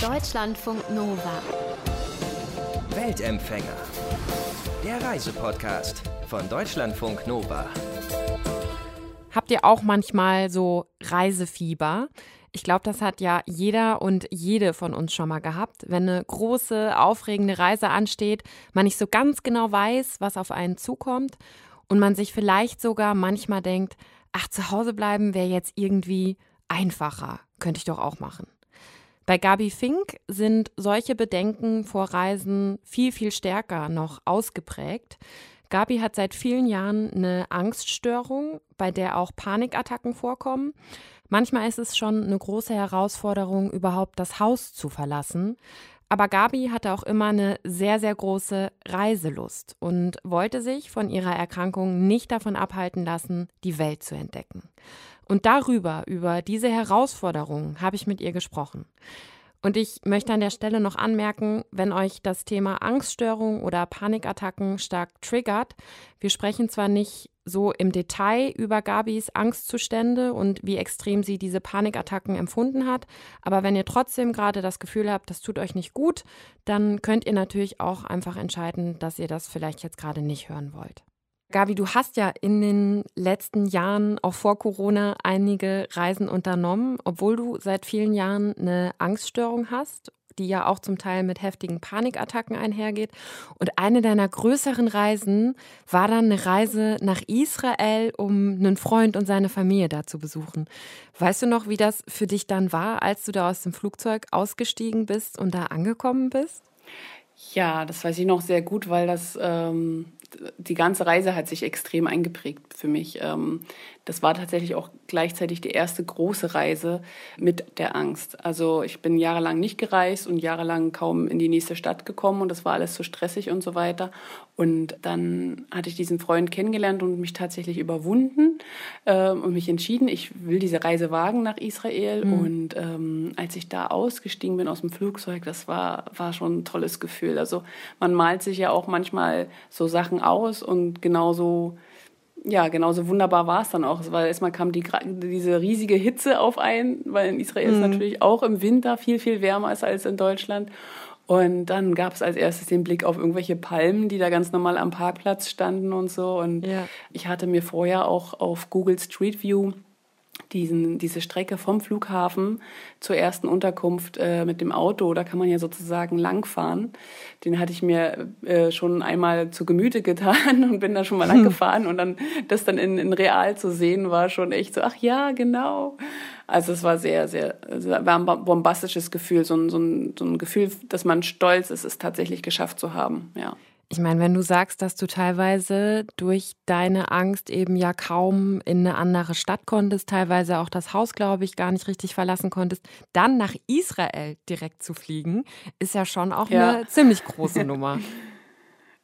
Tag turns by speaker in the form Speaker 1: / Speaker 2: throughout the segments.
Speaker 1: Deutschlandfunk Nova.
Speaker 2: Weltempfänger. Der Reisepodcast von Deutschlandfunk Nova.
Speaker 3: Habt ihr auch manchmal so Reisefieber? Ich glaube, das hat ja jeder und jede von uns schon mal gehabt. Wenn eine große, aufregende Reise ansteht, man nicht so ganz genau weiß, was auf einen zukommt und man sich vielleicht sogar manchmal denkt, ach, zu Hause bleiben wäre jetzt irgendwie einfacher, könnte ich doch auch machen. Bei Gabi Fink sind solche Bedenken vor Reisen viel, viel stärker noch ausgeprägt. Gabi hat seit vielen Jahren eine Angststörung, bei der auch Panikattacken vorkommen. Manchmal ist es schon eine große Herausforderung, überhaupt das Haus zu verlassen. Aber Gabi hatte auch immer eine sehr, sehr große Reiselust und wollte sich von ihrer Erkrankung nicht davon abhalten lassen, die Welt zu entdecken. Und darüber, über diese Herausforderungen, habe ich mit ihr gesprochen. Und ich möchte an der Stelle noch anmerken, wenn euch das Thema Angststörung oder Panikattacken stark triggert, wir sprechen zwar nicht so im Detail über Gabis Angstzustände und wie extrem sie diese Panikattacken empfunden hat, aber wenn ihr trotzdem gerade das Gefühl habt, das tut euch nicht gut, dann könnt ihr natürlich auch einfach entscheiden, dass ihr das vielleicht jetzt gerade nicht hören wollt. Gabi, du hast ja in den letzten Jahren, auch vor Corona, einige Reisen unternommen, obwohl du seit vielen Jahren eine Angststörung hast, die ja auch zum Teil mit heftigen Panikattacken einhergeht. Und eine deiner größeren Reisen war dann eine Reise nach Israel, um einen Freund und seine Familie da zu besuchen. Weißt du noch, wie das für dich dann war, als du da aus dem Flugzeug ausgestiegen bist und da angekommen bist?
Speaker 4: Ja, das weiß ich noch sehr gut, weil das ähm, die ganze Reise hat sich extrem eingeprägt für mich. Ähm, das war tatsächlich auch gleichzeitig die erste große Reise mit der Angst. Also ich bin jahrelang nicht gereist und jahrelang kaum in die nächste Stadt gekommen und das war alles so stressig und so weiter. Und dann hatte ich diesen Freund kennengelernt und mich tatsächlich überwunden äh, und mich entschieden, ich will diese Reise wagen nach Israel. Mhm. Und ähm, als ich da ausgestiegen bin aus dem Flugzeug, das war, war schon ein tolles Gefühl. Also man malt sich ja auch manchmal so Sachen aus und genauso ja, genauso wunderbar war es dann auch, weil erstmal kam die, diese riesige Hitze auf ein, weil in Israel mhm. ist natürlich auch im Winter viel, viel wärmer ist als in Deutschland. Und dann gab es als erstes den Blick auf irgendwelche Palmen, die da ganz normal am Parkplatz standen und so. Und ja. ich hatte mir vorher auch auf Google Street View diesen, diese Strecke vom Flughafen zur ersten Unterkunft äh, mit dem Auto, da kann man ja sozusagen langfahren. Den hatte ich mir äh, schon einmal zu Gemüte getan und bin da schon mal lang gefahren und dann das dann in, in real zu sehen, war schon echt so, ach ja, genau. Also es war sehr, sehr, war ein bombastisches Gefühl, so ein, so ein, so ein Gefühl, dass man stolz ist, es tatsächlich geschafft zu haben, ja.
Speaker 3: Ich meine, wenn du sagst, dass du teilweise durch deine Angst eben ja kaum in eine andere Stadt konntest, teilweise auch das Haus, glaube ich, gar nicht richtig verlassen konntest, dann nach Israel direkt zu fliegen, ist ja schon auch ja. eine ziemlich große Nummer.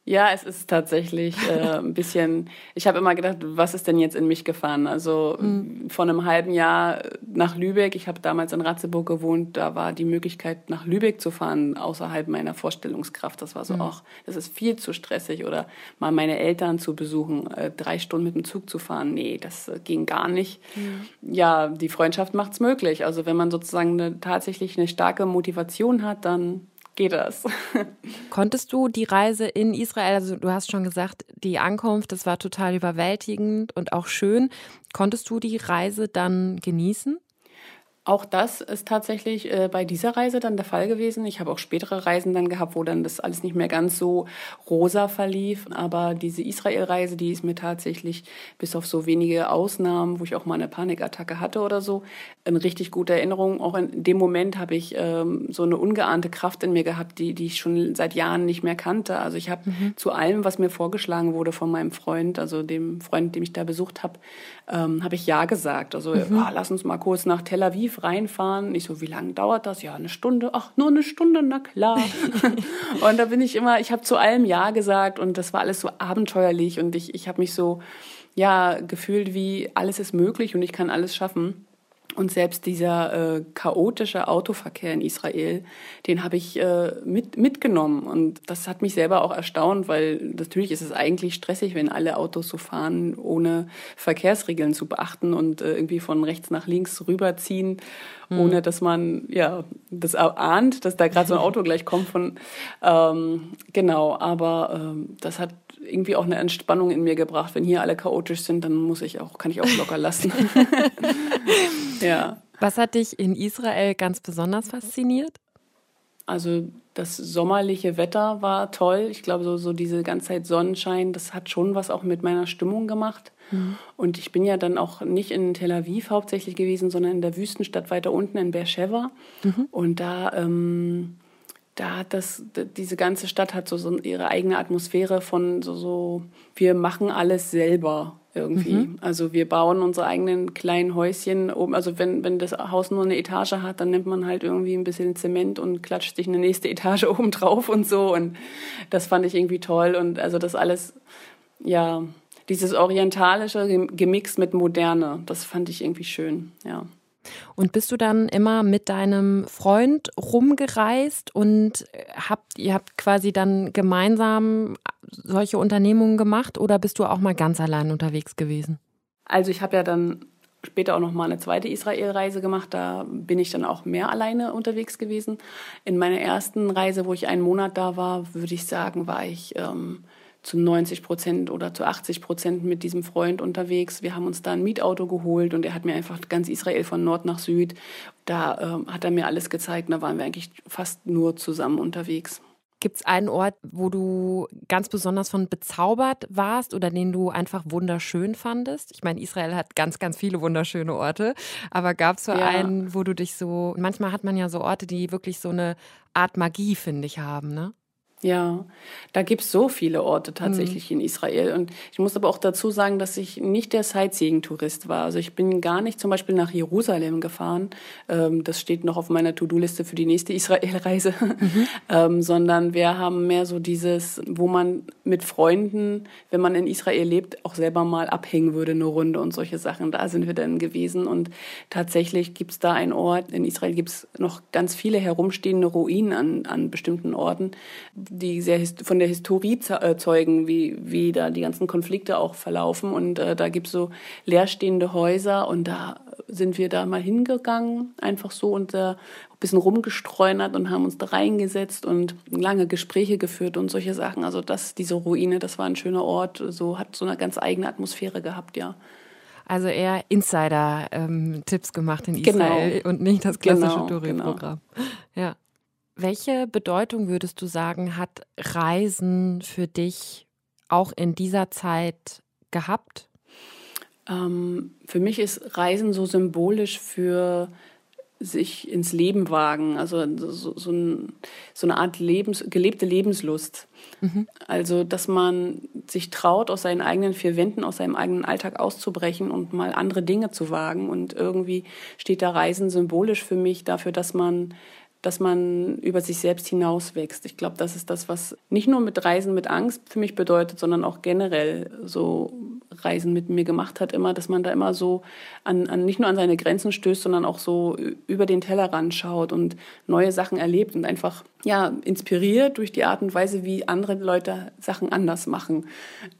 Speaker 4: Ja, es ist tatsächlich äh, ein bisschen, ich habe immer gedacht, was ist denn jetzt in mich gefahren? Also mhm. vor einem halben Jahr nach Lübeck, ich habe damals in Ratzeburg gewohnt, da war die Möglichkeit, nach Lübeck zu fahren, außerhalb meiner Vorstellungskraft. Das war so, mhm. ach, das ist viel zu stressig. Oder mal meine Eltern zu besuchen, äh, drei Stunden mit dem Zug zu fahren, nee, das äh, ging gar nicht. Mhm. Ja, die Freundschaft macht's möglich. Also wenn man sozusagen eine, tatsächlich eine starke Motivation hat, dann geht das.
Speaker 3: Konntest du die Reise in Israel, also du hast schon gesagt, die Ankunft, das war total überwältigend und auch schön. Konntest du die Reise dann genießen?
Speaker 4: Auch das ist tatsächlich äh, bei dieser Reise dann der Fall gewesen. Ich habe auch spätere Reisen dann gehabt, wo dann das alles nicht mehr ganz so rosa verlief. Aber diese Israel-Reise, die ist mir tatsächlich bis auf so wenige Ausnahmen, wo ich auch mal eine Panikattacke hatte oder so, eine richtig gute Erinnerung. Auch in dem Moment habe ich ähm, so eine ungeahnte Kraft in mir gehabt, die, die ich schon seit Jahren nicht mehr kannte. Also ich habe mhm. zu allem, was mir vorgeschlagen wurde von meinem Freund, also dem Freund, den ich da besucht habe, ähm, habe ich ja gesagt. Also mhm. ah, lass uns mal kurz nach Tel Aviv reinfahren. Ich so, wie lange dauert das? Ja, eine Stunde. Ach, nur eine Stunde, na klar. und da bin ich immer, ich habe zu allem Ja gesagt und das war alles so abenteuerlich und ich, ich habe mich so, ja, gefühlt wie alles ist möglich und ich kann alles schaffen. Und selbst dieser äh, chaotische Autoverkehr in Israel, den habe ich äh, mit, mitgenommen. Und das hat mich selber auch erstaunt, weil natürlich ist es eigentlich stressig, wenn alle Autos so fahren, ohne Verkehrsregeln zu beachten und äh, irgendwie von rechts nach links rüberziehen, mhm. ohne dass man ja das ahnt, dass da gerade so ein Auto gleich kommt von ähm, genau. Aber ähm, das hat irgendwie auch eine Entspannung in mir gebracht. Wenn hier alle chaotisch sind, dann muss ich auch, kann ich auch locker lassen.
Speaker 3: ja. Was hat dich in Israel ganz besonders fasziniert?
Speaker 4: Also das sommerliche Wetter war toll. Ich glaube, so, so diese ganze Zeit Sonnenschein, das hat schon was auch mit meiner Stimmung gemacht. Mhm. Und ich bin ja dann auch nicht in Tel Aviv hauptsächlich gewesen, sondern in der Wüstenstadt weiter unten in Beersheba. Mhm. Und da ähm, da hat das, diese ganze Stadt hat so, so ihre eigene Atmosphäre von so, so, wir machen alles selber irgendwie. Mhm. Also wir bauen unsere eigenen kleinen Häuschen oben. Also wenn, wenn das Haus nur eine Etage hat, dann nimmt man halt irgendwie ein bisschen Zement und klatscht sich eine nächste Etage oben drauf und so. Und das fand ich irgendwie toll. Und also das alles, ja, dieses Orientalische gemixt mit Moderne, das fand ich irgendwie schön, ja.
Speaker 3: Und bist du dann immer mit deinem Freund rumgereist und habt, ihr habt quasi dann gemeinsam solche Unternehmungen gemacht oder bist du auch mal ganz allein unterwegs gewesen?
Speaker 4: Also ich habe ja dann später auch noch mal eine zweite Israel-Reise gemacht. Da bin ich dann auch mehr alleine unterwegs gewesen. In meiner ersten Reise, wo ich einen Monat da war, würde ich sagen, war ich ähm, zu 90 Prozent oder zu 80 Prozent mit diesem Freund unterwegs. Wir haben uns da ein Mietauto geholt und er hat mir einfach ganz Israel von Nord nach Süd, da äh, hat er mir alles gezeigt. Da waren wir eigentlich fast nur zusammen unterwegs.
Speaker 3: Gibt es einen Ort, wo du ganz besonders von bezaubert warst oder den du einfach wunderschön fandest? Ich meine, Israel hat ganz, ganz viele wunderschöne Orte, aber gab es so ja. einen, wo du dich so, manchmal hat man ja so Orte, die wirklich so eine Art Magie, finde ich, haben, ne?
Speaker 4: Ja, da gibt es so viele Orte tatsächlich mhm. in Israel. Und ich muss aber auch dazu sagen, dass ich nicht der Sightseeing-Tourist war. Also ich bin gar nicht zum Beispiel nach Jerusalem gefahren. Ähm, das steht noch auf meiner To-Do-Liste für die nächste Israel-Reise. Mhm. ähm, sondern wir haben mehr so dieses, wo man mit Freunden, wenn man in Israel lebt, auch selber mal abhängen würde, eine Runde und solche Sachen. Da sind wir dann gewesen. Und tatsächlich gibt es da einen Ort, in Israel gibt es noch ganz viele herumstehende Ruinen an, an bestimmten Orten die sehr von der Historie äh, zeugen, wie, wie da die ganzen Konflikte auch verlaufen. Und äh, da gibt es so leerstehende Häuser und da sind wir da mal hingegangen, einfach so und äh, ein bisschen rumgestreunert und haben uns da reingesetzt und lange Gespräche geführt und solche Sachen. Also das, diese Ruine, das war ein schöner Ort, so hat so eine ganz eigene Atmosphäre gehabt, ja.
Speaker 3: Also eher Insider-Tipps ähm, gemacht in genau. Israel genau. und nicht das klassische genau, Touri-Programm. Genau. Ja. Welche Bedeutung würdest du sagen, hat Reisen für dich auch in dieser Zeit gehabt?
Speaker 4: Ähm, für mich ist Reisen so symbolisch für sich ins Leben wagen, also so, so, ein, so eine Art Lebens, gelebte Lebenslust. Mhm. Also, dass man sich traut, aus seinen eigenen vier Wänden, aus seinem eigenen Alltag auszubrechen und mal andere Dinge zu wagen. Und irgendwie steht da Reisen symbolisch für mich dafür, dass man dass man über sich selbst hinauswächst. Ich glaube, das ist das, was nicht nur mit Reisen mit Angst für mich bedeutet, sondern auch generell so Reisen mit mir gemacht hat, immer, dass man da immer so an, an nicht nur an seine Grenzen stößt, sondern auch so über den Tellerrand schaut und neue Sachen erlebt und einfach ja inspiriert durch die Art und Weise, wie andere Leute Sachen anders machen.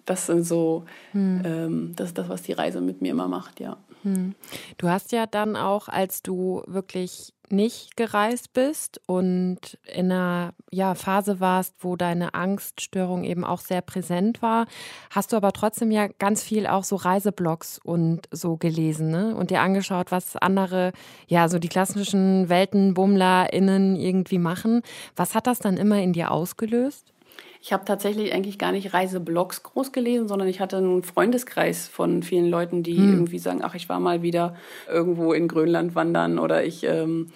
Speaker 4: Das sind so, hm. ähm, das ist das, was die Reise mit mir immer macht, ja. Hm.
Speaker 3: Du hast ja dann auch, als du wirklich nicht gereist bist und in einer ja, Phase warst, wo deine Angststörung eben auch sehr präsent war, hast du aber trotzdem ja ganz viel auch so Reiseblogs und so gelesen ne? und dir angeschaut, was andere, ja, so die klassischen WeltenbummlerInnen irgendwie machen. Was hat das dann immer in dir ausgelöst?
Speaker 4: Ich habe tatsächlich eigentlich gar nicht Reiseblogs groß gelesen, sondern ich hatte einen Freundeskreis von vielen Leuten, die hm. irgendwie sagen, ach, ich war mal wieder irgendwo in Grönland wandern oder ich ähm,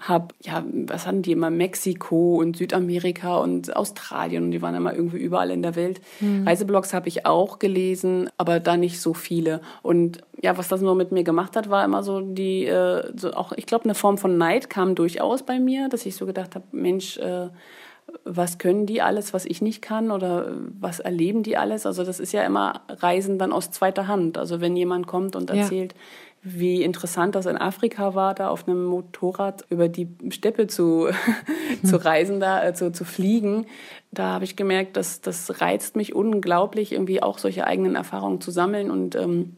Speaker 4: habe, ja, was hatten die immer, Mexiko und Südamerika und Australien und die waren immer irgendwie überall in der Welt. Mhm. Reiseblogs habe ich auch gelesen, aber da nicht so viele. Und ja, was das nur mit mir gemacht hat, war immer so die, äh, so auch, ich glaube, eine Form von Neid kam durchaus bei mir, dass ich so gedacht habe, Mensch, äh, was können die alles, was ich nicht kann oder was erleben die alles. Also das ist ja immer Reisen dann aus zweiter Hand. Also wenn jemand kommt und erzählt, ja. wie interessant das in Afrika war, da auf einem Motorrad über die Steppe zu, zu reisen, da äh, zu, zu fliegen, da habe ich gemerkt, dass das reizt mich unglaublich, irgendwie auch solche eigenen Erfahrungen zu sammeln und ähm,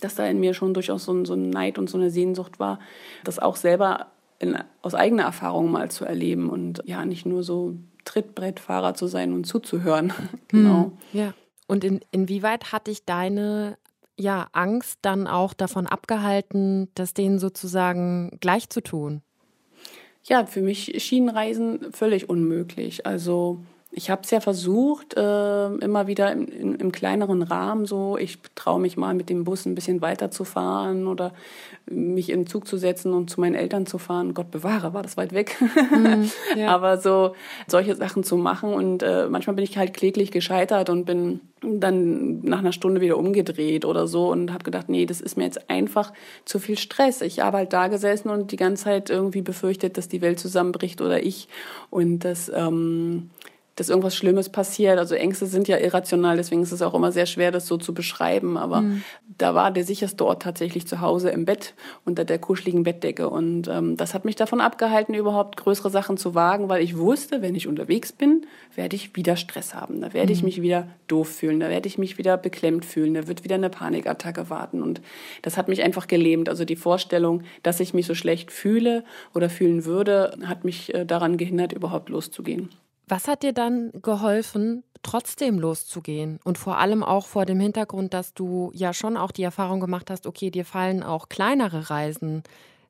Speaker 4: dass da in mir schon durchaus so ein, so ein Neid und so eine Sehnsucht war, das auch selber in, aus eigener Erfahrung mal zu erleben und ja, nicht nur so Trittbrettfahrer zu sein und zuzuhören. genau.
Speaker 3: Hm, ja. Und in, inwieweit hat dich deine ja, Angst dann auch davon abgehalten, das denen sozusagen gleich zu tun?
Speaker 4: Ja, für mich Schienenreisen völlig unmöglich. Also ich habe es ja versucht, äh, immer wieder im, im, im, kleineren Rahmen so. Ich traue mich mal mit dem Bus ein bisschen weiter zu fahren oder mich in den Zug zu setzen und zu meinen Eltern zu fahren. Gott bewahre, war das weit weg. Mm, ja. Aber so solche Sachen zu machen und äh, manchmal bin ich halt kläglich gescheitert und bin dann nach einer Stunde wieder umgedreht oder so und habe gedacht, nee, das ist mir jetzt einfach zu viel Stress. Ich habe halt da gesessen und die ganze Zeit irgendwie befürchtet, dass die Welt zusammenbricht oder ich und das ähm, dass irgendwas Schlimmes passiert. Also Ängste sind ja irrational, deswegen ist es auch immer sehr schwer, das so zu beschreiben. Aber mhm. da war der sicherste Ort tatsächlich zu Hause im Bett unter der kuscheligen Bettdecke. Und ähm, das hat mich davon abgehalten, überhaupt größere Sachen zu wagen, weil ich wusste, wenn ich unterwegs bin, werde ich wieder Stress haben. Da werde mhm. ich mich wieder doof fühlen, da werde ich mich wieder beklemmt fühlen, da wird wieder eine Panikattacke warten. Und das hat mich einfach gelähmt. Also die Vorstellung, dass ich mich so schlecht fühle oder fühlen würde, hat mich äh, daran gehindert, überhaupt loszugehen.
Speaker 3: Was hat dir dann geholfen, trotzdem loszugehen? Und vor allem auch vor dem Hintergrund, dass du ja schon auch die Erfahrung gemacht hast, okay, dir fallen auch kleinere Reisen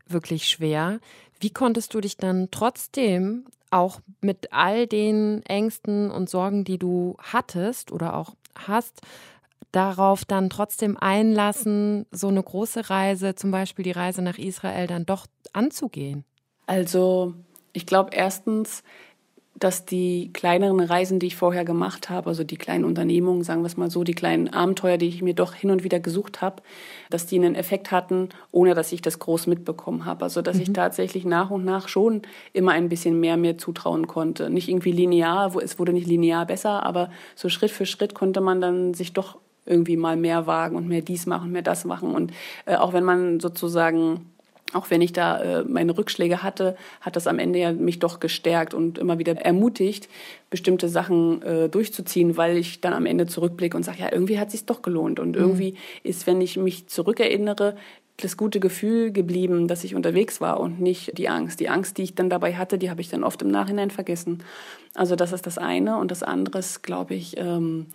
Speaker 3: wirklich schwer. Wie konntest du dich dann trotzdem auch mit all den Ängsten und Sorgen, die du hattest oder auch hast, darauf dann trotzdem einlassen, so eine große Reise, zum Beispiel die Reise nach Israel, dann doch anzugehen?
Speaker 4: Also ich glaube erstens, dass die kleineren Reisen, die ich vorher gemacht habe, also die kleinen Unternehmungen, sagen wir es mal so, die kleinen Abenteuer, die ich mir doch hin und wieder gesucht habe, dass die einen Effekt hatten, ohne dass ich das groß mitbekommen habe. Also dass mhm. ich tatsächlich nach und nach schon immer ein bisschen mehr mir zutrauen konnte. Nicht irgendwie linear, wo es wurde nicht linear besser, aber so Schritt für Schritt konnte man dann sich doch irgendwie mal mehr wagen und mehr dies machen, mehr das machen. Und äh, auch wenn man sozusagen auch wenn ich da äh, meine Rückschläge hatte, hat das am Ende ja mich doch gestärkt und immer wieder ermutigt, bestimmte Sachen äh, durchzuziehen, weil ich dann am Ende zurückblicke und sage, ja, irgendwie hat sich doch gelohnt. Und mhm. irgendwie ist, wenn ich mich zurückerinnere, das gute Gefühl geblieben, dass ich unterwegs war und nicht die Angst. Die Angst, die ich dann dabei hatte, die habe ich dann oft im Nachhinein vergessen. Also das ist das eine. Und das andere ist, glaube ich, ähm,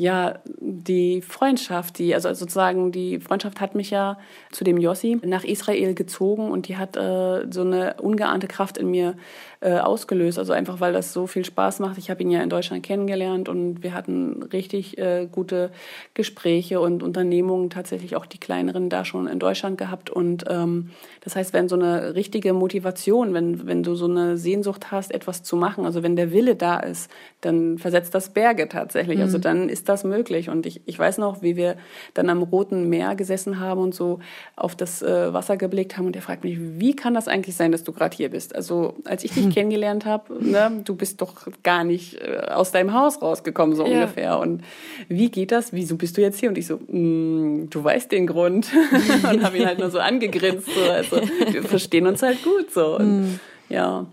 Speaker 4: ja, die Freundschaft, die, also sozusagen die Freundschaft hat mich ja zu dem Jossi nach Israel gezogen und die hat äh, so eine ungeahnte Kraft in mir äh, ausgelöst. Also einfach, weil das so viel Spaß macht. Ich habe ihn ja in Deutschland kennengelernt und wir hatten richtig äh, gute Gespräche und Unternehmungen, tatsächlich auch die kleineren da schon in Deutschland gehabt. Und ähm, das heißt, wenn so eine richtige Motivation, wenn, wenn du so eine Sehnsucht hast, etwas zu machen, also wenn der Wille da ist, dann versetzt das Berge tatsächlich. Also mhm. Also dann ist das möglich. Und ich, ich weiß noch, wie wir dann am Roten Meer gesessen haben und so auf das äh, Wasser geblickt haben. Und er fragt mich, wie kann das eigentlich sein, dass du gerade hier bist? Also als ich dich mhm. kennengelernt habe, ne, du bist doch gar nicht äh, aus deinem Haus rausgekommen, so ja. ungefähr. Und wie geht das? Wieso bist du jetzt hier? Und ich so, mm, du weißt den Grund. und habe ihn halt nur so angegrinst. So. Also wir verstehen uns halt gut so. Und, mhm. Ja.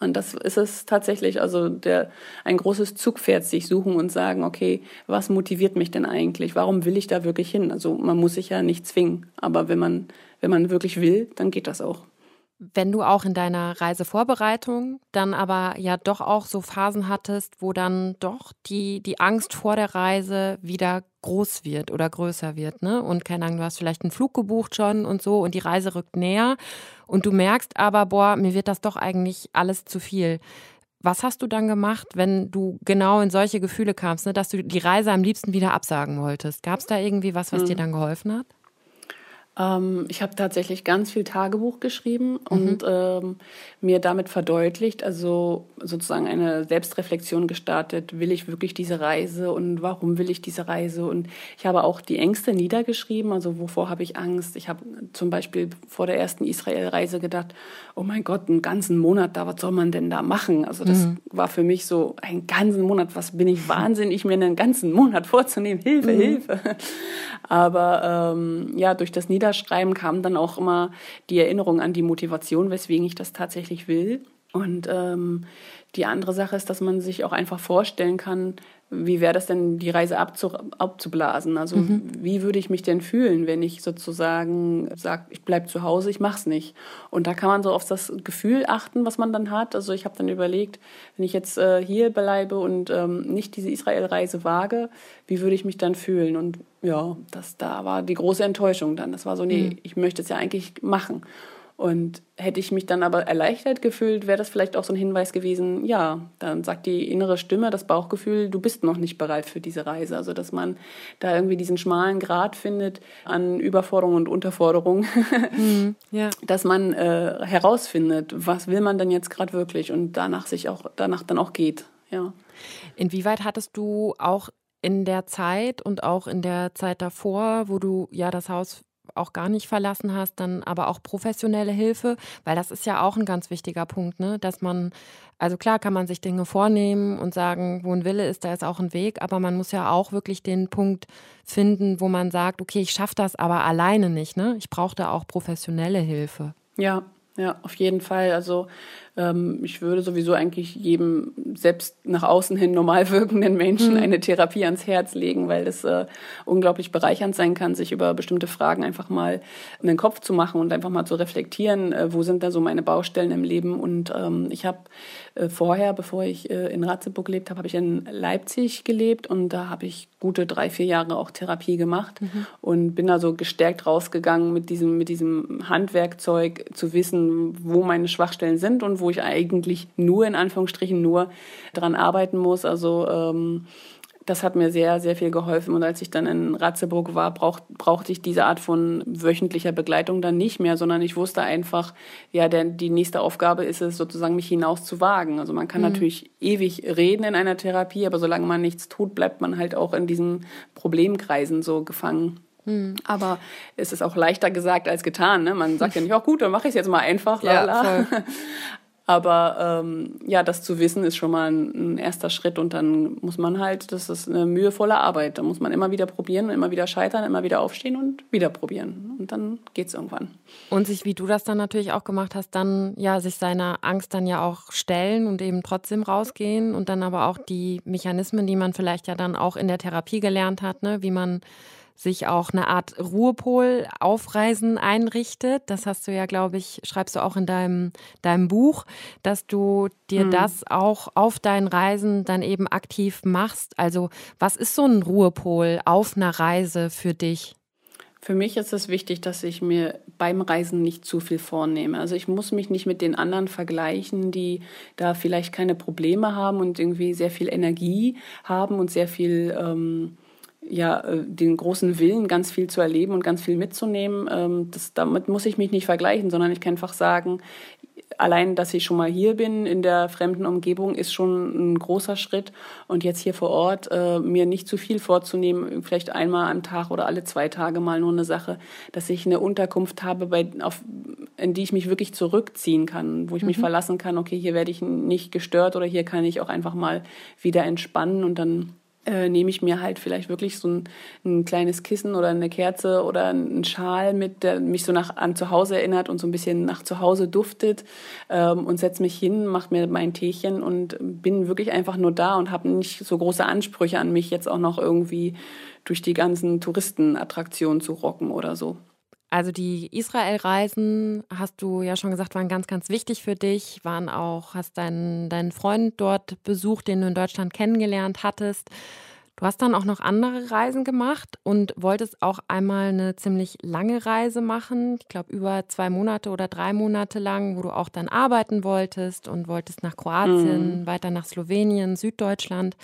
Speaker 4: Und das ist es tatsächlich, also der, ein großes Zugpferd sich suchen und sagen, okay, was motiviert mich denn eigentlich? Warum will ich da wirklich hin? Also man muss sich ja nicht zwingen, aber wenn man, wenn man wirklich will, dann geht das auch.
Speaker 3: Wenn du auch in deiner Reisevorbereitung dann aber ja doch auch so Phasen hattest, wo dann doch die, die Angst vor der Reise wieder groß wird oder größer wird, ne? Und keine Ahnung, du hast vielleicht einen Flug gebucht schon und so und die Reise rückt näher und du merkst aber, boah, mir wird das doch eigentlich alles zu viel. Was hast du dann gemacht, wenn du genau in solche Gefühle kamst, ne, dass du die Reise am liebsten wieder absagen wolltest? Gab es da irgendwie was, was mhm. dir dann geholfen hat?
Speaker 4: Ähm, ich habe tatsächlich ganz viel Tagebuch geschrieben mhm. und ähm, mir damit verdeutlicht, also sozusagen eine Selbstreflexion gestartet. Will ich wirklich diese Reise und warum will ich diese Reise? Und ich habe auch die Ängste niedergeschrieben. Also wovor habe ich Angst? Ich habe zum Beispiel vor der ersten Israel-Reise gedacht, oh mein Gott, einen ganzen Monat da, was soll man denn da machen? Also das mhm. war für mich so einen ganzen Monat. Was bin ich wahnsinnig, mir einen ganzen Monat vorzunehmen? Hilfe, mhm. Hilfe. Aber ähm, ja, durch das Niederschreiben Niederschreiben kam dann auch immer die Erinnerung an die Motivation, weswegen ich das tatsächlich will. Und ähm, die andere Sache ist, dass man sich auch einfach vorstellen kann, wie wäre das denn, die Reise abzu abzublasen? Also mhm. wie würde ich mich denn fühlen, wenn ich sozusagen sage, ich bleibe zu Hause, ich mache es nicht. Und da kann man so auf das Gefühl achten, was man dann hat. Also ich habe dann überlegt, wenn ich jetzt äh, hier bleibe und ähm, nicht diese Israel-Reise wage, wie würde ich mich dann fühlen? Und ja, das da war die große Enttäuschung dann. Das war so, nee, mhm. ich möchte es ja eigentlich machen. Und hätte ich mich dann aber erleichtert gefühlt, wäre das vielleicht auch so ein Hinweis gewesen, ja, dann sagt die innere Stimme, das Bauchgefühl, du bist noch nicht bereit für diese Reise. Also, dass man da irgendwie diesen schmalen Grad findet an Überforderung und Unterforderung, mhm, ja. dass man äh, herausfindet, was will man denn jetzt gerade wirklich und danach sich auch, danach dann auch geht, ja.
Speaker 3: Inwieweit hattest du auch in der Zeit und auch in der Zeit davor, wo du ja das Haus auch gar nicht verlassen hast, dann aber auch professionelle Hilfe, weil das ist ja auch ein ganz wichtiger Punkt, ne? dass man, also klar kann man sich Dinge vornehmen und sagen, wo ein Wille ist, da ist auch ein Weg, aber man muss ja auch wirklich den Punkt finden, wo man sagt, okay, ich schaffe das aber alleine nicht, ne? ich brauche da auch professionelle Hilfe.
Speaker 4: Ja, ja, auf jeden Fall. Also ähm, ich würde sowieso eigentlich jedem selbst nach außen hin normal wirkenden Menschen mhm. eine Therapie ans Herz legen, weil es äh, unglaublich bereichernd sein kann, sich über bestimmte Fragen einfach mal in den Kopf zu machen und einfach mal zu reflektieren, äh, wo sind da so meine Baustellen im Leben. Und ähm, ich habe vorher, bevor ich äh, in Ratzeburg gelebt habe, habe ich in Leipzig gelebt und da habe ich gute drei, vier Jahre auch Therapie gemacht mhm. und bin da so gestärkt rausgegangen mit diesem, mit diesem Handwerkzeug zu wissen, wo meine Schwachstellen sind und wo ich eigentlich nur in Anführungsstrichen nur dran arbeiten muss. Also ähm, das hat mir sehr, sehr viel geholfen. Und als ich dann in Ratzeburg war, brauch, brauchte ich diese Art von wöchentlicher Begleitung dann nicht mehr, sondern ich wusste einfach, ja, der, die nächste Aufgabe ist es sozusagen, mich hinaus zu wagen. Also man kann mhm. natürlich ewig reden in einer Therapie, aber solange man nichts tut, bleibt man halt auch in diesen Problemkreisen so gefangen. Hm. Aber es ist auch leichter gesagt als getan. Ne? Man sagt ja nicht, auch oh, gut, dann mache ich es jetzt mal einfach. Ja, Aber ähm, ja, das zu wissen ist schon mal ein, ein, erster Schritt und dann muss man halt, das ist eine mühevolle Arbeit. Da muss man immer wieder probieren, immer wieder scheitern, immer wieder aufstehen und wieder probieren. Und dann geht's irgendwann.
Speaker 3: Und sich, wie du das dann natürlich auch gemacht hast, dann ja sich seiner Angst dann ja auch stellen und eben trotzdem rausgehen und dann aber auch die Mechanismen, die man vielleicht ja dann auch in der Therapie gelernt hat, ne, wie man sich auch eine Art Ruhepol aufreisen einrichtet. Das hast du ja, glaube ich, schreibst du auch in deinem, deinem Buch, dass du dir hm. das auch auf deinen Reisen dann eben aktiv machst. Also was ist so ein Ruhepol auf einer Reise für dich?
Speaker 4: Für mich ist es wichtig, dass ich mir beim Reisen nicht zu viel vornehme. Also ich muss mich nicht mit den anderen vergleichen, die da vielleicht keine Probleme haben und irgendwie sehr viel Energie haben und sehr viel ähm, ja, äh, den großen Willen, ganz viel zu erleben und ganz viel mitzunehmen. Ähm, das, damit muss ich mich nicht vergleichen, sondern ich kann einfach sagen, allein, dass ich schon mal hier bin in der fremden Umgebung, ist schon ein großer Schritt. Und jetzt hier vor Ort äh, mir nicht zu viel vorzunehmen, vielleicht einmal am Tag oder alle zwei Tage mal nur eine Sache, dass ich eine Unterkunft habe, bei, auf, in die ich mich wirklich zurückziehen kann, wo ich mhm. mich verlassen kann, okay, hier werde ich nicht gestört oder hier kann ich auch einfach mal wieder entspannen und dann äh, nehme ich mir halt vielleicht wirklich so ein, ein, kleines Kissen oder eine Kerze oder einen Schal mit, der mich so nach, an zu Hause erinnert und so ein bisschen nach zu Hause duftet ähm, und setze mich hin, mache mir mein Teechen und bin wirklich einfach nur da und habe nicht so große Ansprüche an mich, jetzt auch noch irgendwie durch die ganzen Touristenattraktionen zu rocken oder so.
Speaker 3: Also die Israel-Reisen, hast du ja schon gesagt, waren ganz, ganz wichtig für dich, waren auch, hast deinen, deinen Freund dort besucht, den du in Deutschland kennengelernt hattest. Du hast dann auch noch andere Reisen gemacht und wolltest auch einmal eine ziemlich lange Reise machen. Ich glaube, über zwei Monate oder drei Monate lang, wo du auch dann arbeiten wolltest und wolltest nach Kroatien, mhm. weiter nach Slowenien, Süddeutschland.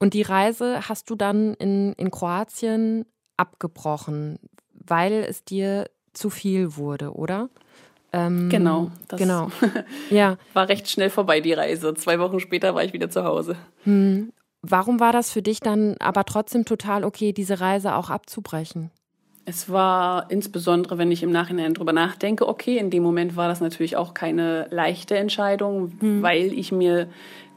Speaker 3: Und die Reise hast du dann in, in Kroatien abgebrochen. Weil es dir zu viel wurde, oder?
Speaker 4: Ähm, genau,
Speaker 3: das genau. ja.
Speaker 4: war recht schnell vorbei, die Reise. Zwei Wochen später war ich wieder zu Hause.
Speaker 3: Hm. Warum war das für dich dann aber trotzdem total okay, diese Reise auch abzubrechen?
Speaker 4: Es war insbesondere, wenn ich im Nachhinein drüber nachdenke, okay, in dem Moment war das natürlich auch keine leichte Entscheidung, hm. weil ich mir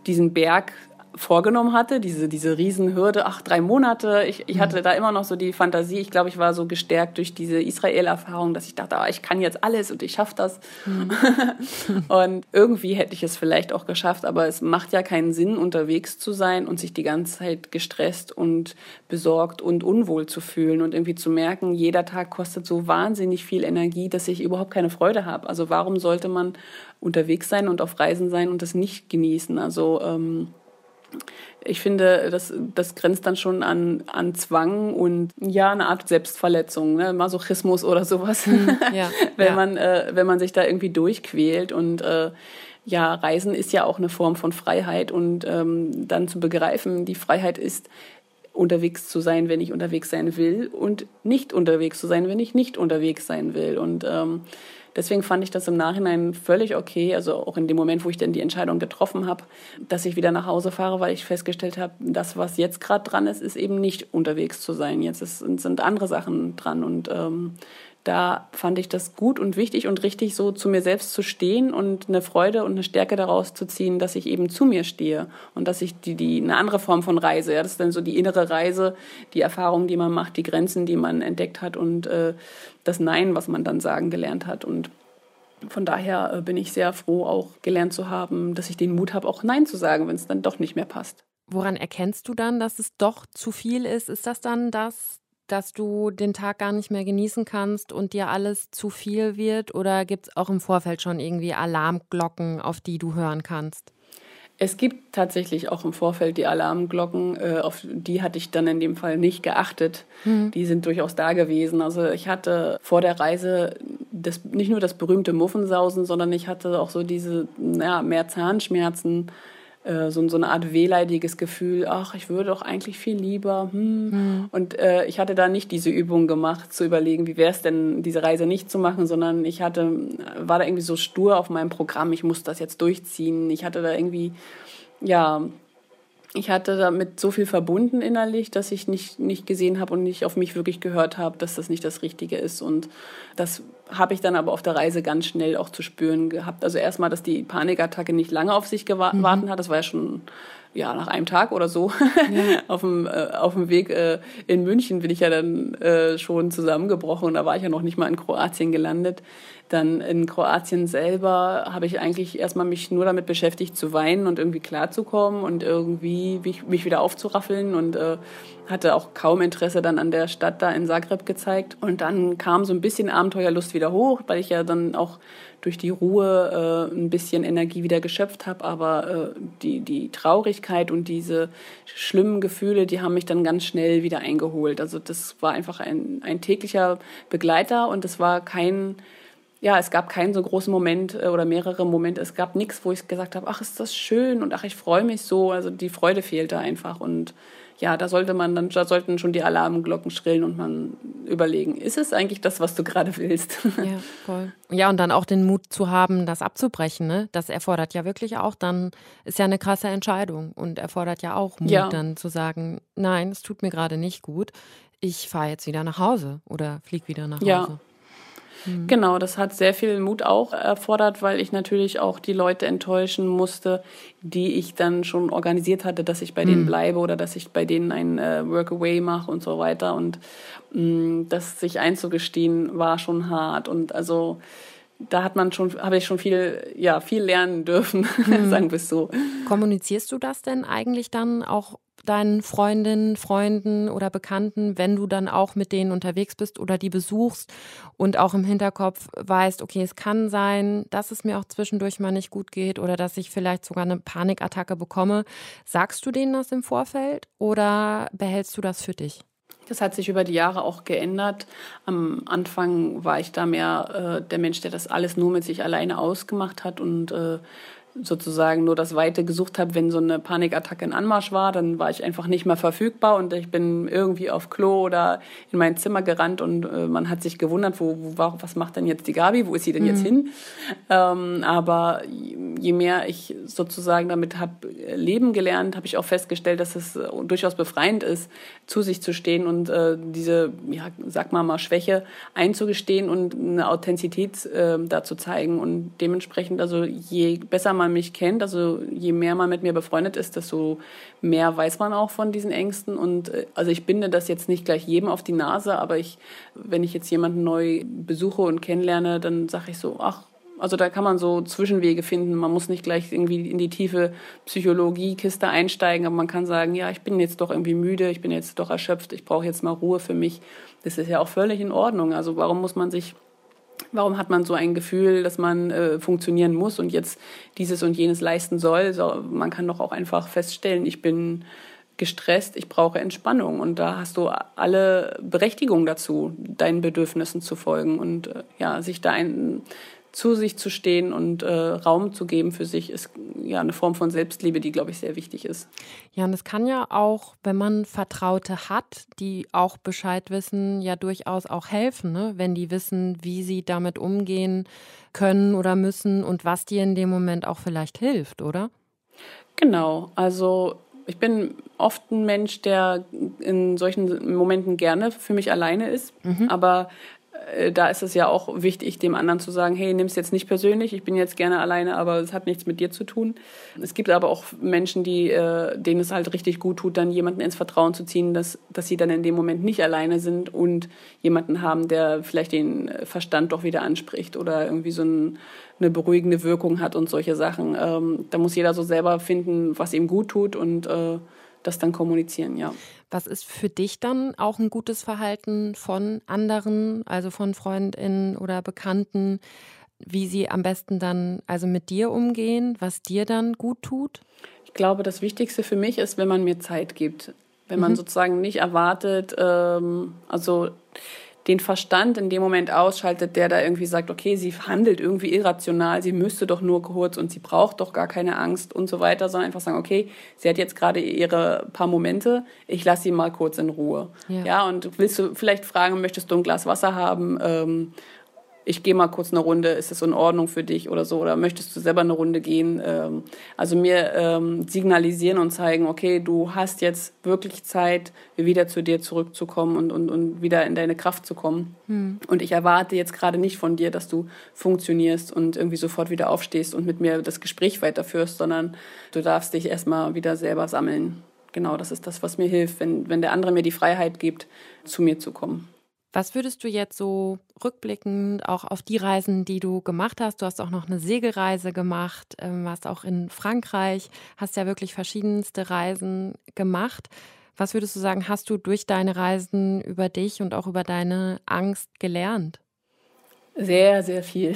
Speaker 4: diesen Berg vorgenommen hatte, diese, diese Riesenhürde, ach, drei Monate. Ich, ich hatte mhm. da immer noch so die Fantasie, ich glaube, ich war so gestärkt durch diese Israel-Erfahrung, dass ich dachte, ah, ich kann jetzt alles und ich schaffe das. Mhm. und irgendwie hätte ich es vielleicht auch geschafft, aber es macht ja keinen Sinn, unterwegs zu sein und sich die ganze Zeit gestresst und besorgt und unwohl zu fühlen und irgendwie zu merken, jeder Tag kostet so wahnsinnig viel Energie, dass ich überhaupt keine Freude habe. Also warum sollte man unterwegs sein und auf Reisen sein und das nicht genießen? Also ähm, ich finde, das, das grenzt dann schon an, an Zwang und ja, eine Art Selbstverletzung, ne? Masochismus oder sowas, hm, ja, wenn, ja. Man, äh, wenn man sich da irgendwie durchquält. Und äh, ja, Reisen ist ja auch eine Form von Freiheit und ähm, dann zu begreifen, die Freiheit ist, unterwegs zu sein, wenn ich unterwegs sein will und nicht unterwegs zu sein, wenn ich nicht unterwegs sein will. Und ähm, Deswegen fand ich das im Nachhinein völlig okay, also auch in dem Moment, wo ich dann die Entscheidung getroffen habe, dass ich wieder nach Hause fahre, weil ich festgestellt habe, das, was jetzt gerade dran ist, ist eben nicht unterwegs zu sein. Jetzt ist, sind andere Sachen dran und ähm, da fand ich das gut und wichtig und richtig, so zu mir selbst zu stehen und eine Freude und eine Stärke daraus zu ziehen, dass ich eben zu mir stehe und dass ich die, die eine andere Form von Reise, ja, das ist dann so die innere Reise, die Erfahrungen, die man macht, die Grenzen, die man entdeckt hat und äh, das Nein, was man dann sagen gelernt hat und von daher äh, bin ich sehr froh, auch gelernt zu haben, dass ich den Mut habe, auch Nein zu sagen, wenn es dann doch nicht mehr passt.
Speaker 3: Woran erkennst du dann, dass es doch zu viel ist? Ist das dann das, dass du den Tag gar nicht mehr genießen kannst und dir alles zu viel wird? Oder gibt es auch im Vorfeld schon irgendwie Alarmglocken, auf die du hören kannst?
Speaker 4: Es gibt tatsächlich auch im Vorfeld die Alarmglocken, äh, auf die hatte ich dann in dem Fall nicht geachtet. Mhm. Die sind durchaus da gewesen. Also ich hatte vor der Reise das, nicht nur das berühmte Muffensausen, sondern ich hatte auch so diese ja, mehr Zahnschmerzen so, so eine Art wehleidiges Gefühl, ach, ich würde doch eigentlich viel lieber. Hm. Mhm. Und äh, ich hatte da nicht diese Übung gemacht, zu überlegen, wie wäre es denn, diese Reise nicht zu machen, sondern ich hatte, war da irgendwie so stur auf meinem Programm, ich muss das jetzt durchziehen. Ich hatte da irgendwie, ja, ich hatte damit so viel verbunden innerlich, dass ich nicht, nicht gesehen habe und nicht auf mich wirklich gehört habe, dass das nicht das Richtige ist. Und das habe ich dann aber auf der Reise ganz schnell auch zu spüren gehabt. Also erstmal, dass die Panikattacke nicht lange auf sich gewartet mhm. hat. Das war ja schon ja, nach einem Tag oder so ja. auf, dem, äh, auf dem Weg äh, in München bin ich ja dann äh, schon zusammengebrochen und da war ich ja noch nicht mal in Kroatien gelandet. Dann in Kroatien selber habe ich eigentlich erstmal mich nur damit beschäftigt zu weinen und irgendwie klarzukommen und irgendwie mich, mich wieder aufzuraffeln und äh, hatte auch kaum Interesse dann an der Stadt da in Zagreb gezeigt. Und dann kam so ein bisschen Abenteuerlust wieder hoch, weil ich ja dann auch durch die Ruhe äh, ein bisschen Energie wieder geschöpft habe. Aber äh, die, die Traurigkeit und diese schlimmen Gefühle, die haben mich dann ganz schnell wieder eingeholt. Also das war einfach ein, ein täglicher Begleiter und es war kein ja, es gab keinen so großen Moment äh, oder mehrere Momente. Es gab nichts, wo ich gesagt habe, ach, ist das schön und ach, ich freue mich so. Also die Freude fehlte einfach und ja, da sollte man dann, da sollten schon die Alarmglocken schrillen und man überlegen, ist es eigentlich das, was du gerade willst?
Speaker 3: Ja, voll. Ja, und dann auch den Mut zu haben, das abzubrechen, ne? Das erfordert ja wirklich auch dann, ist ja eine krasse Entscheidung und erfordert ja auch Mut, ja. dann zu sagen, nein, es tut mir gerade nicht gut. Ich fahre jetzt wieder nach Hause oder fliege wieder nach Hause.
Speaker 4: Ja. Mhm. Genau, das hat sehr viel Mut auch erfordert, weil ich natürlich auch die Leute enttäuschen musste, die ich dann schon organisiert hatte, dass ich bei mhm. denen bleibe oder dass ich bei denen ein äh, Workaway mache und so weiter. Und mh, mm, das sich einzugestehen war schon hart. Und also da hat man schon, habe ich schon viel, ja, viel lernen dürfen, mhm. sagen wir es so.
Speaker 3: Kommunizierst du das denn eigentlich dann auch deinen Freundinnen, Freunden oder Bekannten, wenn du dann auch mit denen unterwegs bist oder die besuchst und auch im Hinterkopf weißt, okay, es kann sein, dass es mir auch zwischendurch mal nicht gut geht oder dass ich vielleicht sogar eine Panikattacke bekomme. Sagst du denen das im Vorfeld oder behältst du das für dich?
Speaker 4: Das hat sich über die Jahre auch geändert. Am Anfang war ich da mehr äh, der Mensch, der das alles nur mit sich alleine ausgemacht hat und äh, sozusagen nur das Weite gesucht habe, wenn so eine Panikattacke in Anmarsch war, dann war ich einfach nicht mehr verfügbar und ich bin irgendwie auf Klo oder in mein Zimmer gerannt und äh, man hat sich gewundert, wo, wo, was macht denn jetzt die Gabi, wo ist sie denn mhm. jetzt hin? Ähm, aber je mehr ich sozusagen damit habe leben gelernt, habe ich auch festgestellt, dass es äh, durchaus befreiend ist, zu sich zu stehen und äh, diese, ja, sag mal mal, Schwäche einzugestehen und eine Authentizität äh, da zu zeigen und dementsprechend, also je besser man mich kennt, also je mehr man mit mir befreundet ist, desto mehr weiß man auch von diesen Ängsten. Und äh, also ich binde das jetzt nicht gleich jedem auf die Nase, aber ich, wenn ich jetzt jemanden neu besuche und kennenlerne, dann sage ich so, ach, also da kann man so Zwischenwege finden. Man muss nicht gleich irgendwie in die tiefe Psychologiekiste einsteigen, aber man kann sagen, ja, ich bin jetzt doch irgendwie müde, ich bin jetzt doch erschöpft, ich brauche jetzt mal Ruhe für mich. Das ist ja auch völlig in Ordnung. Also warum muss man sich Warum hat man so ein Gefühl, dass man äh, funktionieren muss und jetzt dieses und jenes leisten soll? So, man kann doch auch einfach feststellen, ich bin gestresst, ich brauche Entspannung. Und da hast du alle Berechtigung dazu, deinen Bedürfnissen zu folgen und äh, ja, sich da ein, zu sich zu stehen und äh, Raum zu geben für sich, ist ja eine Form von Selbstliebe, die, glaube ich, sehr wichtig ist.
Speaker 3: Ja, und es kann ja auch, wenn man Vertraute hat, die auch Bescheid wissen, ja durchaus auch helfen, ne? wenn die wissen, wie sie damit umgehen können oder müssen und was dir in dem Moment auch vielleicht hilft, oder?
Speaker 4: Genau, also ich bin oft ein Mensch, der in solchen Momenten gerne für mich alleine ist, mhm. aber da ist es ja auch wichtig, dem anderen zu sagen, hey, nimm es jetzt nicht persönlich, ich bin jetzt gerne alleine, aber es hat nichts mit dir zu tun. Es gibt aber auch Menschen, die, äh, denen es halt richtig gut tut, dann jemanden ins Vertrauen zu ziehen, dass, dass sie dann in dem Moment nicht alleine sind und jemanden haben, der vielleicht den Verstand doch wieder anspricht oder irgendwie so ein, eine beruhigende Wirkung hat und solche Sachen. Ähm, da muss jeder so selber finden, was ihm gut tut und äh, das dann kommunizieren, ja.
Speaker 3: Was ist für dich dann auch ein gutes Verhalten von anderen, also von Freundinnen oder Bekannten, wie sie am besten dann also mit dir umgehen, was dir dann gut tut?
Speaker 4: Ich glaube, das Wichtigste für mich ist, wenn man mir Zeit gibt. Wenn man mhm. sozusagen nicht erwartet, ähm, also den Verstand in dem Moment ausschaltet, der da irgendwie sagt, okay, sie handelt irgendwie irrational, sie müsste doch nur kurz und sie braucht doch gar keine Angst und so weiter, sondern einfach sagen, okay, sie hat jetzt gerade ihre paar Momente, ich lasse sie mal kurz in Ruhe. Ja. ja, und willst du vielleicht fragen, möchtest du ein Glas Wasser haben? Ähm, ich gehe mal kurz eine Runde, ist das in Ordnung für dich oder so? Oder möchtest du selber eine Runde gehen? Ähm, also mir ähm, signalisieren und zeigen, okay, du hast jetzt wirklich Zeit, wieder zu dir zurückzukommen und, und, und wieder in deine Kraft zu kommen. Hm. Und ich erwarte jetzt gerade nicht von dir, dass du funktionierst und irgendwie sofort wieder aufstehst und mit mir das Gespräch weiterführst, sondern du darfst dich erstmal wieder selber sammeln. Genau, das ist das, was mir hilft, wenn, wenn der andere mir die Freiheit gibt, zu mir zu kommen.
Speaker 3: Was würdest du jetzt so rückblickend auch auf die Reisen, die du gemacht hast? Du hast auch noch eine Segelreise gemacht, ähm, warst auch in Frankreich, hast ja wirklich verschiedenste Reisen gemacht. Was würdest du sagen, hast du durch deine Reisen über dich und auch über deine Angst gelernt?
Speaker 4: Sehr, sehr viel.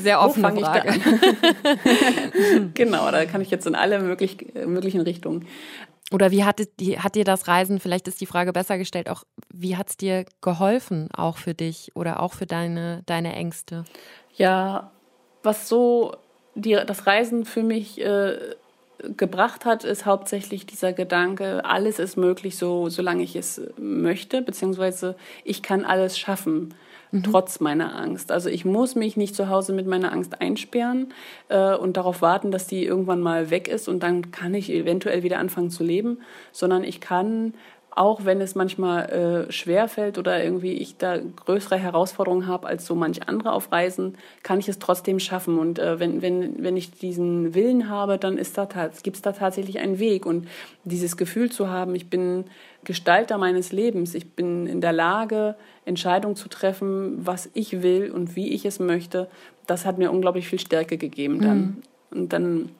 Speaker 3: sehr offene Frage.
Speaker 4: genau, da kann ich jetzt in alle möglich, möglichen Richtungen.
Speaker 3: Oder wie hat, die, hat dir das Reisen, vielleicht ist die Frage besser gestellt, auch wie hat es dir geholfen, auch für dich oder auch für deine, deine Ängste?
Speaker 4: Ja, was so die, das Reisen für mich äh, gebracht hat, ist hauptsächlich dieser Gedanke, alles ist möglich, so, solange ich es möchte, beziehungsweise ich kann alles schaffen mhm. trotz meiner Angst. Also ich muss mich nicht zu Hause mit meiner Angst einsperren äh, und darauf warten, dass die irgendwann mal weg ist und dann kann ich eventuell wieder anfangen zu leben, sondern ich kann auch wenn es manchmal äh, schwer fällt oder irgendwie ich da größere Herausforderungen habe als so manch andere auf Reisen, kann ich es trotzdem schaffen. Und äh, wenn, wenn, wenn ich diesen Willen habe, dann ist da gibt es da tatsächlich einen Weg. Und dieses Gefühl zu haben, ich bin Gestalter meines Lebens, ich bin in der Lage, Entscheidungen zu treffen, was ich will und wie ich es möchte, das hat mir unglaublich viel Stärke gegeben dann. Mhm. Und dann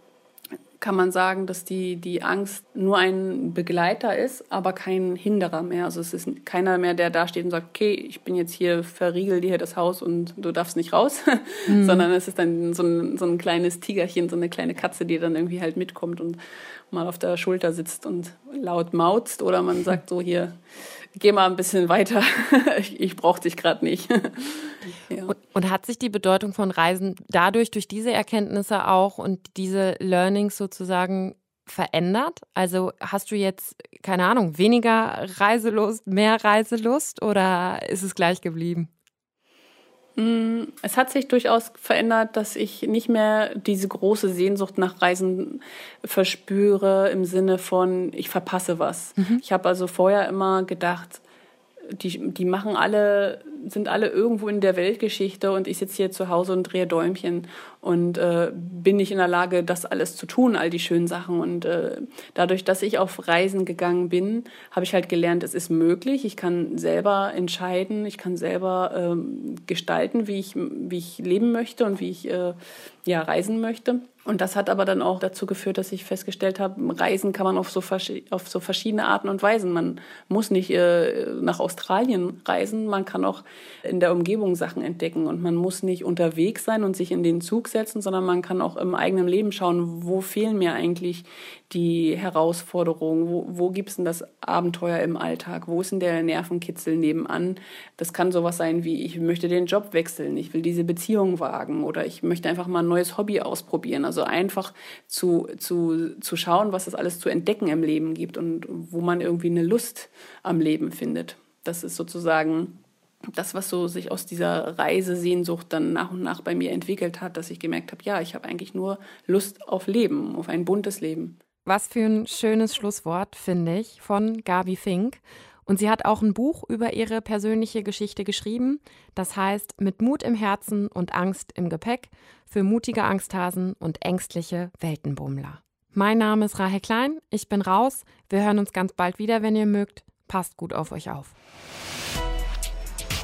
Speaker 4: kann man sagen, dass die, die Angst nur ein Begleiter ist, aber kein Hinderer mehr. Also es ist keiner mehr, der da steht und sagt, okay, ich bin jetzt hier, verriegel dir das Haus und du darfst nicht raus, mhm. sondern es ist dann so ein, so ein kleines Tigerchen, so eine kleine Katze, die dann irgendwie halt mitkommt und mal auf der Schulter sitzt und laut mauzt oder man sagt so hier, geh mal ein bisschen weiter, ich, ich brauche dich gerade nicht.
Speaker 3: ja. und, und hat sich die Bedeutung von Reisen dadurch, durch diese Erkenntnisse auch und diese Learnings sozusagen verändert? Also hast du jetzt, keine Ahnung, weniger Reiselust, mehr Reiselust oder ist es gleich geblieben?
Speaker 4: Mm, es hat sich durchaus verändert, dass ich nicht mehr diese große Sehnsucht nach Reisen verspüre im Sinne von, ich verpasse was. Mhm. Ich habe also vorher immer gedacht, die, die machen alle, sind alle irgendwo in der Weltgeschichte und ich sitze hier zu Hause und drehe Däumchen und äh, bin nicht in der Lage, das alles zu tun, all die schönen Sachen. Und äh, dadurch, dass ich auf Reisen gegangen bin, habe ich halt gelernt, es ist möglich. Ich kann selber entscheiden, ich kann selber ähm, gestalten, wie ich, wie ich leben möchte und wie ich äh, ja, reisen möchte. Und das hat aber dann auch dazu geführt, dass ich festgestellt habe, Reisen kann man auf so, auf so verschiedene Arten und Weisen. Man muss nicht äh, nach Australien reisen, man kann auch in der Umgebung Sachen entdecken und man muss nicht unterwegs sein und sich in den Zug setzen, sondern man kann auch im eigenen Leben schauen, wo fehlen mir eigentlich die Herausforderungen, wo, wo gibt es denn das Abenteuer im Alltag, wo ist denn der Nervenkitzel nebenan. Das kann sowas sein wie, ich möchte den Job wechseln, ich will diese Beziehung wagen oder ich möchte einfach mal ein neues Hobby ausprobieren. Also einfach zu, zu, zu schauen, was es alles zu entdecken im Leben gibt und wo man irgendwie eine Lust am Leben findet. Das ist sozusagen das, was so sich aus dieser Reisesehnsucht dann nach und nach bei mir entwickelt hat, dass ich gemerkt habe, ja, ich habe eigentlich nur Lust auf Leben, auf ein buntes Leben.
Speaker 3: Was für ein schönes Schlusswort, finde ich, von Gabi Fink. Und sie hat auch ein Buch über ihre persönliche Geschichte geschrieben. Das heißt Mit Mut im Herzen und Angst im Gepäck für mutige Angsthasen und ängstliche Weltenbummler. Mein Name ist Rahel Klein. Ich bin raus. Wir hören uns ganz bald wieder, wenn ihr mögt. Passt gut auf euch auf.